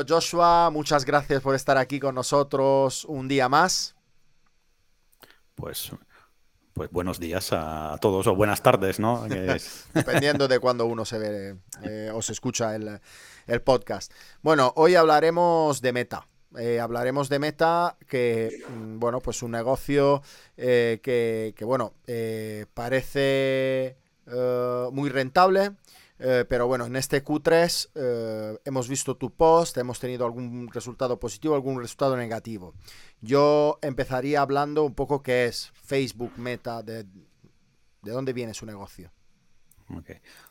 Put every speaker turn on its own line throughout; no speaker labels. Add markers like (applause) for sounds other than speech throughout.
Bienvenido Joshua, muchas gracias por estar aquí con nosotros un día más.
Pues, pues buenos días a todos o buenas tardes, ¿no? (laughs)
Dependiendo de cuando uno se ve eh, o se escucha el, podcast. Bueno, hoy hablaremos de Meta. Eh, hablaremos de Meta, que, mm, bueno, pues un negocio eh, que, que, bueno, parece muy rentable, eh, pero bueno, en este Q3 eh, hemos visto tu post, hemos tenido algún resultado positivo, algún resultado negativo. Yo empezaría hablando un poco qué es Facebook Meta, de, dónde viene su negocio.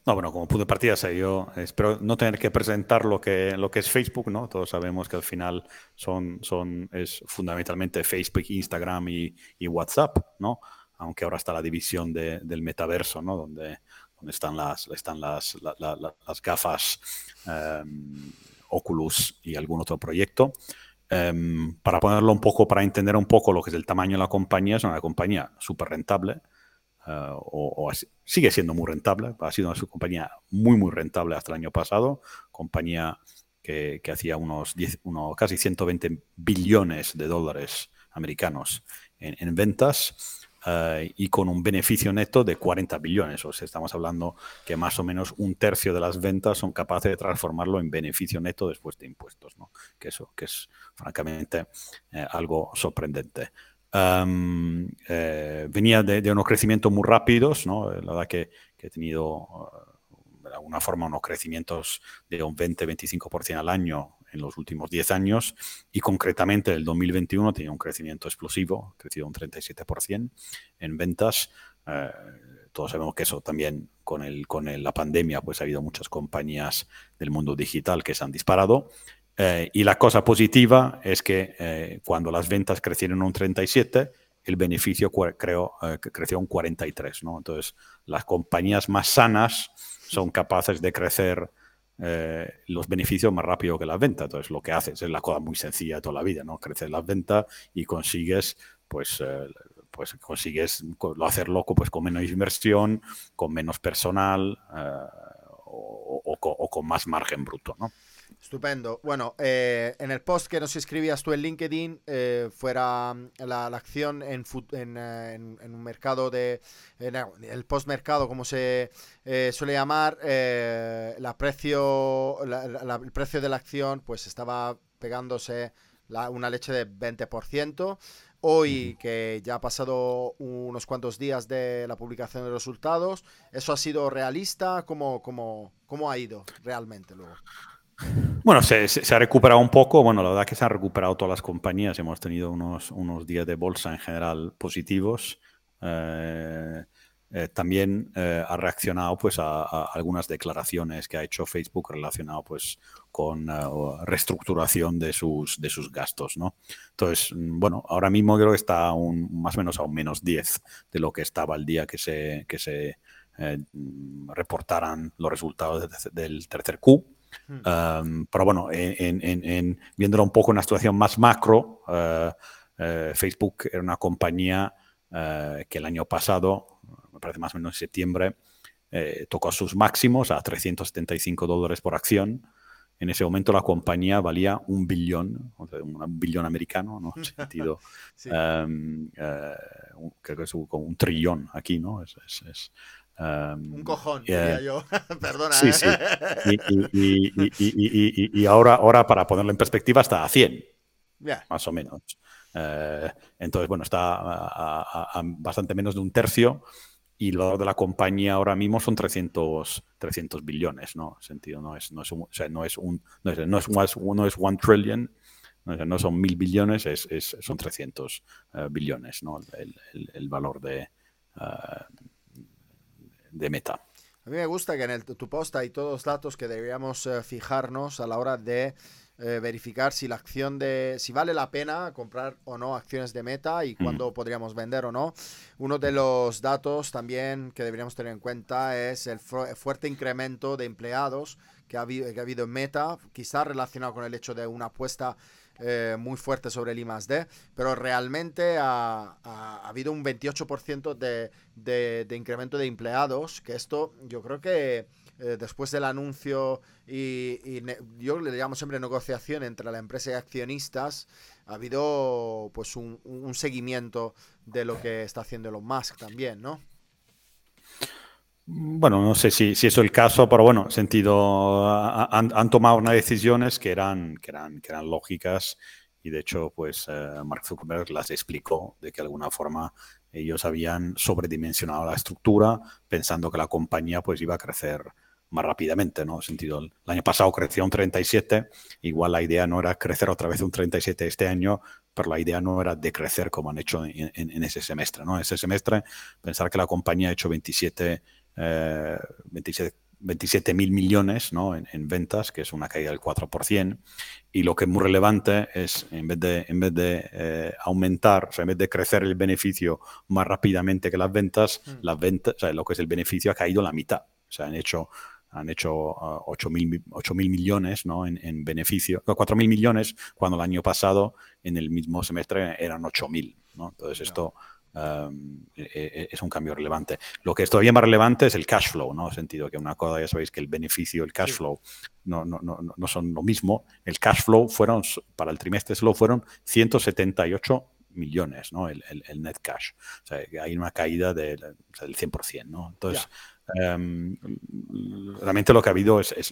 No, bueno, como punto de partida, yo espero no tener que presentar lo que, lo que es Facebook, ¿no? Todos sabemos que al final son, son, es fundamentalmente Facebook, Instagram y, y WhatsApp, ¿no? Aunque ahora está la división de, del metaverso, ¿no? Donde, están las, están las, las gafas em, Oculus y algún otro proyecto. Em, para ponerlo un poco, para entender un poco lo que es el tamaño de la compañía, es una compañía súper rentable, eh, o, sigue siendo muy rentable, ha sido una compañía muy, muy rentable hasta el año pasado, compañía que, hacía unos, 10, unos casi 120 billones de dólares americanos en ventas. Eh, y con un beneficio neto de 40 billones. O estamos hablando que más o menos un tercio de las ventas son capaces de transformarlo en beneficio neto después de impuestos, ¿no? Que eso, que es francamente eh, algo sorprendente. Eh, venía de, unos crecimientos muy rápidos, ¿no? La verdad que he tenido de alguna forma unos crecimientos de un 20-25% al año en los últimos 10 años y concretamente el 2021 tenía un crecimiento explosivo, crecido un 37% en ventas. Eh, todos sabemos que eso también con, el, con la pandemia pues ha habido muchas compañías del mundo digital que se han disparado. Eh, y la cosa positiva es que eh, cuando las ventas crecieron un 37, el beneficio creo, creció un 43. ¿no? Entonces, las compañías más sanas son capaces de crecer eh, los beneficios más rápido que las ventas. Entonces, lo que haces es la cosa muy sencilla de toda la vida, ¿no? Creces las ventas y consigues, pues, eh, pues consigues lo hacerlo pues, con menos inversión, con menos personal eh, o, o, con más margen bruto, ¿no?
Estupendo. Bueno, eh, en el post que nos escribías tú en LinkedIn, eh, fuera mm, la, acción en, eh, en, en, un mercado de. el postmercado, como se suele llamar, la precio, el precio de la acción, pues estaba pegándose una leche de 20%. Hoy, que ya ha pasado unos cuantos días de la publicación de los resultados, ¿eso ha sido realista? ¿Cómo, cómo, cómo ha ido realmente luego?
Bueno, se, ha recuperado un poco. Bueno, la verdad que se han recuperado todas las compañías. Hemos tenido unos, unos días de bolsa en general positivos. Eh, eh, también eh, ha reaccionado pues, a, algunas declaraciones que ha hecho Facebook relacionado pues, con reestructuración de sus, de sus gastos. ¿no? Entonces, bueno, ahora mismo creo que está un, más o menos a un menos 10 de lo que estaba el día que se, que se reportaran los resultados del tercer Q. Um, pero bueno, en, en, viéndolo un poco en una situación más macro, uh, uh, Facebook era una compañía uh, que el año pasado, me parece más o menos en septiembre, eh, tocó sus máximos a 375 dólares por acción. En ese momento la compañía valía un billón, un billón americano, ¿no? (laughs) En sentido, sí. um, creo que es como un trillón aquí, ¿no? Es, es, es
un cojón, diría yo. (laughs) Perdona.
Sí, sí. (laughs) Y, ahora, ahora, para ponerlo en perspectiva, está a 100. Más o menos. Eh, entonces, bueno, está a, bastante menos de un tercio. Y lo de la compañía ahora mismo son 300, 300 billones, ¿no? En sentido, no es, no es un, o sea, no es un, no es, no es, no es one trillion, no son mil billones, es, es son 300 uh, eh, billones, ¿no? El, el, el valor de, uh, de Meta.
A mí me gusta que en el, tu post hay todos los datos que deberíamos eh, fijarnos a la hora de eh, verificar si la acción de si vale la pena comprar o no acciones de Meta y cuándo podríamos vender o no. Uno de los datos también que deberíamos tener en cuenta es el fuerte incremento de empleados que ha, habido, que ha habido en Meta, quizás relacionado con el hecho de una apuesta eh, muy fuerte sobre el I pero realmente ha, habido un 28% de, de, incremento de empleados, que esto yo creo que eh, después del anuncio y, yo le llamo siempre negociación entre la empresa y accionistas, ha habido pues un, un seguimiento de lo que está haciendo Elon Musk también, ¿no?
Bueno, no sé si, si eso es el caso, pero bueno, sentido, han, tomado unas decisiones que eran, que, eran, que eran lógicas y de hecho, pues eh, Mark Zuckerberg las explicó de que de alguna forma ellos habían sobredimensionado la estructura pensando que la compañía pues iba a crecer más rápidamente, ¿no? Sentido, el año pasado creció un 37, igual la idea no era crecer otra vez un 37 este año, pero la idea no era decrecer como han hecho en, en ese semestre, ¿no? Ese semestre, pensar que la compañía ha hecho 27 27 mil millones ¿no? en, ventas, que es una caída del 4%. Y lo que es muy relevante es, en vez de, en vez de eh, aumentar, o sea, en vez de crecer el beneficio más rápidamente que las ventas, mm. las ventas, o sea, lo que es el beneficio ha caído la mitad. O sea, han hecho han hecho 8 mil millones ¿no? en, en beneficio, 4 mil millones, cuando el año pasado en el mismo semestre eran 8 mil. ¿no? Entonces, esto Em, e, e, es un cambio relevante. Lo que es todavía más relevante es el cash flow, ¿no? En sentido que una cosa, ya sabéis que el beneficio el cash flow no, no, no, no, son lo mismo. El cash flow fueron, para el trimestre solo fueron 178 millones, ¿no? El, el, net cash. O sea, hay una caída del, del 100%, ¿no? Entonces, em, realmente lo que ha habido es, es,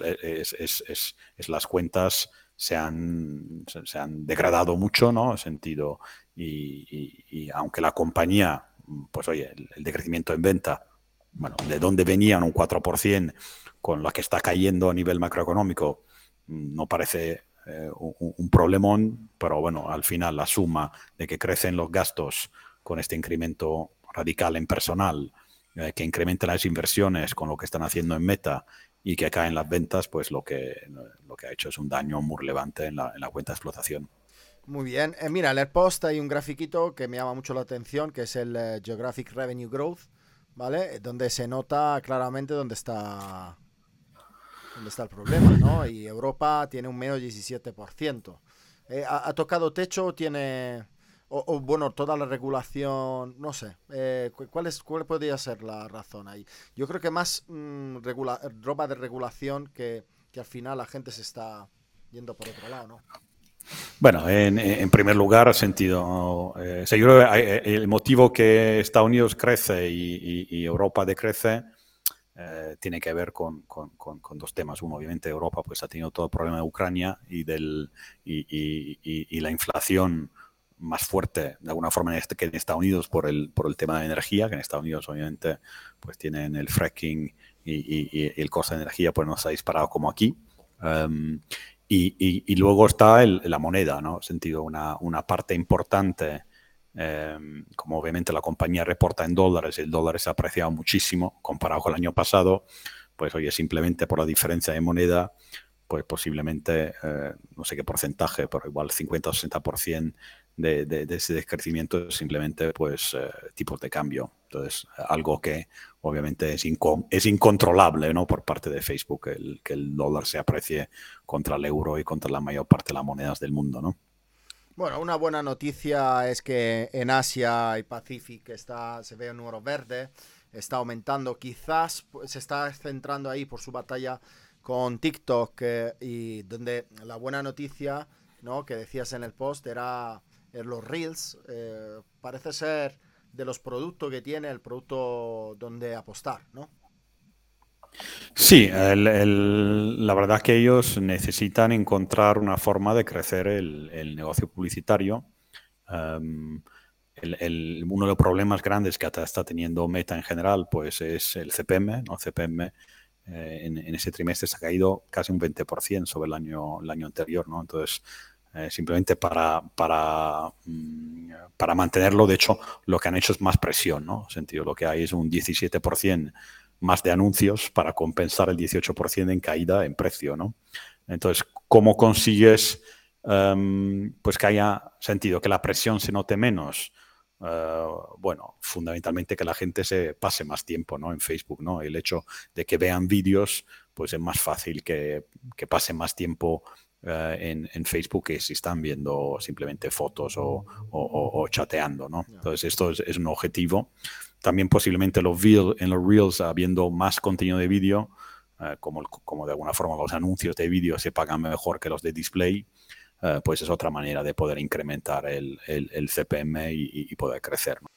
es, es las cuentas se han, se han degradado mucho, ¿no? En sentido, y, aunque la compañía, pues oye, el, decrecimiento en venta, bueno, de dónde venían un 4% con la que está cayendo a nivel macroeconómico, no parece eh, un, problemón, pero bueno, al final la suma de que crecen los gastos con este incremento radical en personal, eh, que incrementa las inversiones con lo que están haciendo en Meta y que caen las ventas, pues lo que, lo que ha hecho es un daño muy relevante en la, en la cuenta de explotación.
Muy bien. Eh, mira, en el post hay un grafiquito que me llama mucho la atención, que es el eh, Geographic Revenue Growth, ¿vale? Eh, donde se nota claramente dónde está, dónde está el problema, ¿no? Y Europa tiene un menos 17%. ¿ha, tocado techo tiene... O, bueno, toda la regulación, no sé, ¿cuál, es, ¿cuál podría ser la razón ahí? Yo creo que más mm, ropa de regulación que, que al final la gente se está yendo por otro lado, ¿no?
Bueno, en, primer lugar, sentido, eh, eh, el motivo que Estados Unidos crece y, Europa decrece eh, tiene que ver con, dos temas. Uno, obviamente, Europa pues ha tenido todo el problema de Ucrania y, del, y, la inflación más fuerte de alguna forma este, que en Estados Unidos por el, por el tema de energía, que en Estados Unidos obviamente pues tienen el fracking y, el coste de energía pues no se ha disparado como aquí. Um, y, luego está la moneda, ¿no? Sentido, una, una parte importante, em, como obviamente la compañía reporta en dólares, el dólar se ha apreciado muchísimo comparado con el año pasado, pues oye, simplemente por la diferencia de moneda, pues posiblemente, eh, no sé qué porcentaje, pero igual 50 o 60% de, ese descrecimiento simplemente pues eh, tipos de cambio. Entonces, algo que obviamente es, es incontrolable ¿no? por parte de Facebook, el, que el dólar se aprecie contra el euro y contra la mayor parte de las monedas del mundo. ¿no?
Bueno, una buena noticia es que en Asia y Pacífico está, se ve un número verde, está aumentando, quizás pues, se está centrando ahí por su batalla con TikTok eh, y donde la buena noticia ¿no? que decías en el post era los Reels, eh, parece ser de los productos que tiene el producto donde apostar, ¿no?
Sí, la verdad que ellos necesitan encontrar una forma de crecer el, negocio publicitario. Em, uno de los problemas grandes que está teniendo Meta en general, pues es el CPM, ¿no? CPM eh, en, ese trimestre se ha caído casi un 20% sobre el año, el año anterior, ¿no? Entonces, eh, simplemente para, para, mm, para mantenerlo. De hecho, lo que han hecho es más presión, ¿no? sentido, lo que hay es un 17% más de anuncios para compensar el 18% en caída en precio, ¿no? Entonces, ¿cómo consigues em, pues que haya sentido, que la presión se note menos? Eh, bueno, fundamentalmente que la gente se pase más tiempo ¿no? en Facebook, ¿no? El hecho de que vean vídeos, pues es más fácil que, que pasen más tiempo en, en, Facebook que si están viendo simplemente fotos o, o, chateando, ¿no? Entonces esto es, es, un objetivo. También posiblemente los en los Reels habiendo más contenido de vídeo, como, como de alguna forma los anuncios de vídeo se pagan mejor que los de display, pues es otra manera de poder incrementar el, el, el CPM y, y, poder crecer. ¿no?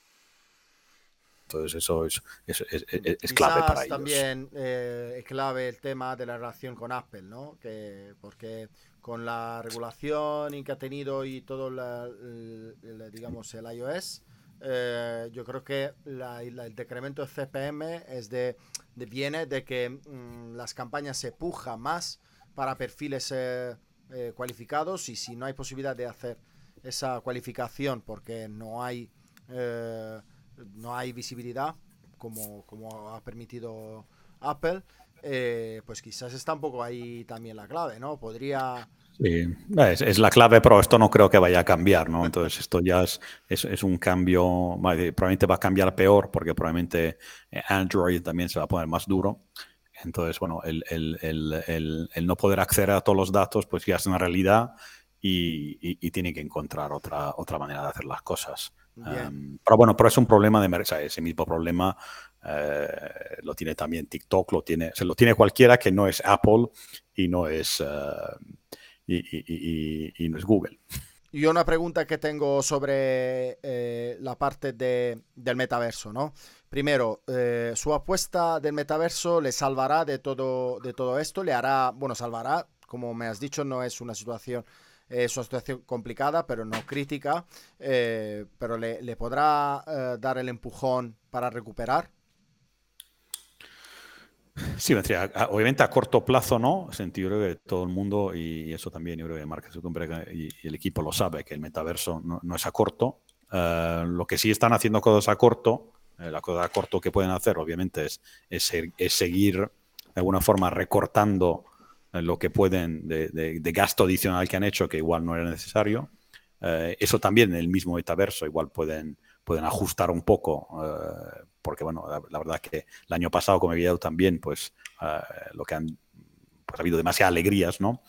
Entonces eso es, es, es, clave para ellos.
También eh, es clave el tema de la relación con Apple, ¿no? Que, porque con la regulación que ha tenido y todo, el, digamos, el iOS, eh, yo creo que el decremento de CPM es de, viene de que mm, las campañas se pujan más para perfiles eh, cualificados y si no hay posibilidad de hacer esa cualificación porque no hay no hay visibilidad como, como ha permitido Apple, eh, pues quizás está un poco ahí también la clave, ¿no? Podría...
Sí, es, la clave, pero esto no creo que vaya a cambiar, ¿no? Entonces esto ya es, es, un cambio, probablemente va a cambiar peor porque probablemente eh, Android también se va a poner más duro. Entonces, bueno, el, el, el, el no poder acceder a todos los datos, pues ya es una realidad y, y, tiene que encontrar otra, otra manera de hacer las cosas. Um, pero bueno, pero es un problema de mercado. Ese mismo problema eh, lo tiene también TikTok, lo tiene, se lo tiene cualquiera que no es Apple y no es, uh, y, no es Google.
Y una pregunta que tengo sobre eh, la parte de, del metaverso, ¿no? Primero, eh, su apuesta del metaverso le salvará de todo, de todo esto, le hará, bueno, salvará, como me has dicho, no es una situación es una situación complicada, pero no crítica, eh, pero le, podrá eh, dar el empujón para recuperar.
Sí, obviamente a corto plazo no, sentido creo que todo el mundo, y eso también yo creo que Mark y, el equipo lo sabe, que el metaverso no, es a corto. Eh, lo que sí están haciendo cosas a corto, la cosa a corto que pueden hacer obviamente es, es seguir de alguna forma recortando lo que pueden de, gasto adicional que han hecho, que igual no era necesario. Eh, eso también en el mismo metaverso igual pueden, pueden ajustar un poco, eh, porque bueno, la, verdad que el año pasado, he visto también, pues eh, lo que han, pues ha habido demasiadas alegrías, ¿no?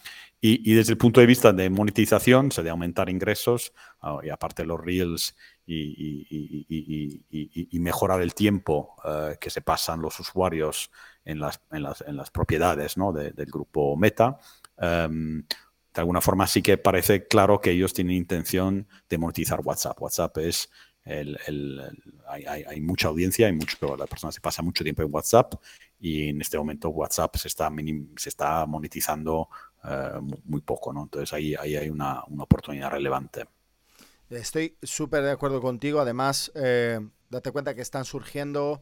Y, desde el punto de vista de monetización, se de aumentar ingresos, ah, y aparte los reels y, y mejorar el tiempo que se pasan los usuarios en las, en las, en las propiedades ¿no? del grupo Meta. Em, de alguna forma sí que parece claro que ellos tienen intención de monetizar WhatsApp. WhatsApp es hay, mucha audiencia, hay mucho, la persona se pasa mucho tiempo en WhatsApp y en este momento WhatsApp se está, monetizando eh, muy poco, ¿no? Entonces ahí, ahí hay una, oportunidad relevante.
Estoy súper de acuerdo contigo. Además, eh, date cuenta que están surgiendo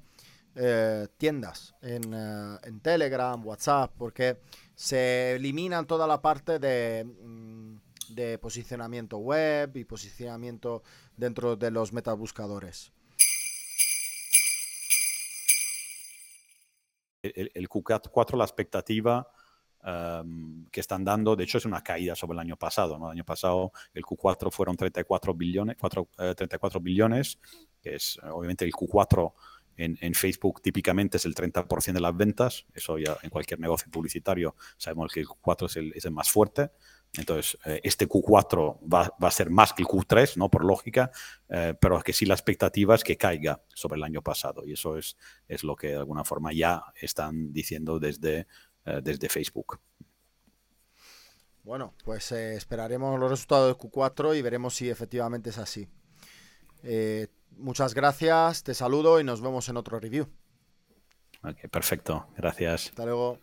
eh, tiendas en, Telegram, WhatsApp, porque se eliminan toda la parte mm, de posicionamiento web y posicionamiento dentro de los metabuscadores.
El, el Q4, la expectativa um, que están dando, de hecho es una caída sobre el año pasado. ¿no? El año pasado el Q4 fueron 34 billones, 4, eh, 34 billones, que es obviamente el Q4 en, Facebook típicamente es el 30% de las ventas, eso ya en cualquier negocio publicitario sabemos que el Q4 es el, es el más fuerte, entonces eh, este Q4 va, va, a ser más que el Q3, ¿no? por lógica, eh, pero es que sí la expectativa es que caiga sobre el año pasado y eso es, es lo que de alguna forma ya están diciendo desde, eh, desde Facebook.
Bueno, pues esperaremos los resultados del Q4 y veremos si efectivamente es así. Muchas gracias, te saludo y nos vemos en otro review.
perfecto, gracias.
Hasta luego.